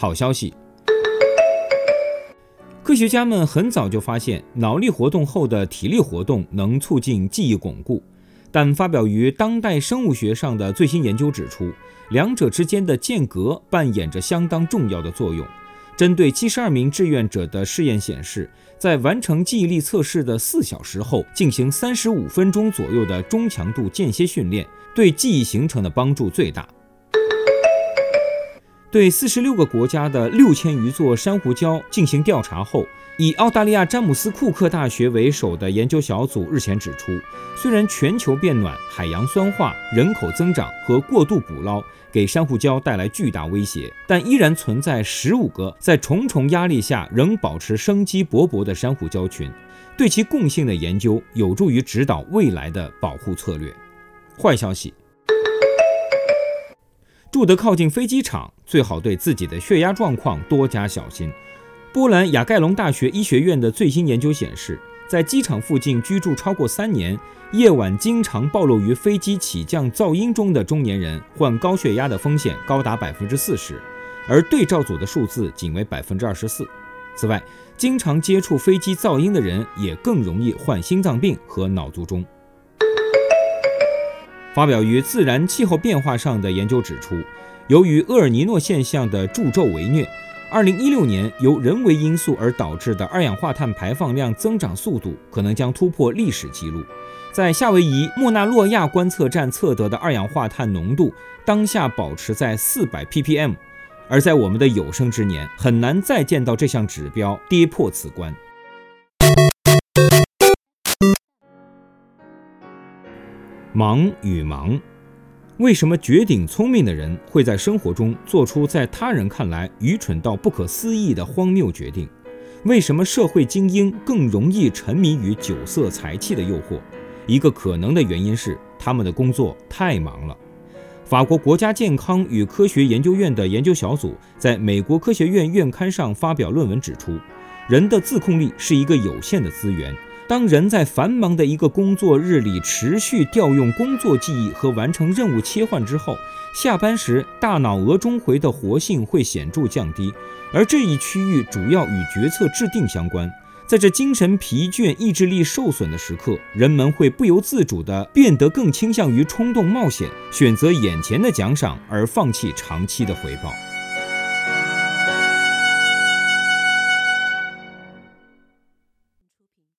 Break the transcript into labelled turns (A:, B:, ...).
A: 好消息。科学家们很早就发现，脑力活动后的体力活动能促进记忆巩固，但发表于《当代生物学》上的最新研究指出，两者之间的间隔扮演着相当重要的作用。针对七十二名志愿者的试验显示，在完成记忆力测试的四小时后，进行三十五分钟左右的中强度间歇训练，对记忆形成的帮助最大。对四十六个国家的六千余座珊瑚礁进行调查后，以澳大利亚詹姆斯库克大学为首的研究小组日前指出，虽然全球变暖、海洋酸化、人口增长和过度捕捞给珊瑚礁带来巨大威胁，但依然存在十五个在重重压力下仍保持生机勃勃的珊瑚礁群。对其共性的研究有助于指导未来的保护策略。坏消息。住得靠近飞机场，最好对自己的血压状况多加小心。波兰雅盖隆大学医学院的最新研究显示，在机场附近居住超过三年、夜晚经常暴露于飞机起降噪音中的中年人，患高血压的风险高达百分之四十，而对照组的数字仅为百分之二十四。此外，经常接触飞机噪音的人也更容易患心脏病和脑卒中。发表于《自然气候变化》上的研究指出，由于厄尔尼诺现象的助纣为虐，2016年由人为因素而导致的二氧化碳排放量增长速度可能将突破历史记录。在夏威夷莫纳洛亚观测站测得的二氧化碳浓度当下保持在400 ppm，而在我们的有生之年很难再见到这项指标跌破此关。忙与忙，为什么绝顶聪明的人会在生活中做出在他人看来愚蠢到不可思议的荒谬决定？为什么社会精英更容易沉迷于酒色财气的诱惑？一个可能的原因是他们的工作太忙了。法国国家健康与科学研究院的研究小组在美国科学院院刊上发表论文指出，人的自控力是一个有限的资源。当人在繁忙的一个工作日里持续调用工作记忆和完成任务切换之后，下班时大脑额中回的活性会显著降低，而这一区域主要与决策制定相关。在这精神疲倦、意志力受损的时刻，人们会不由自主地变得更倾向于冲动冒险，选择眼前的奖赏而放弃长期的回报。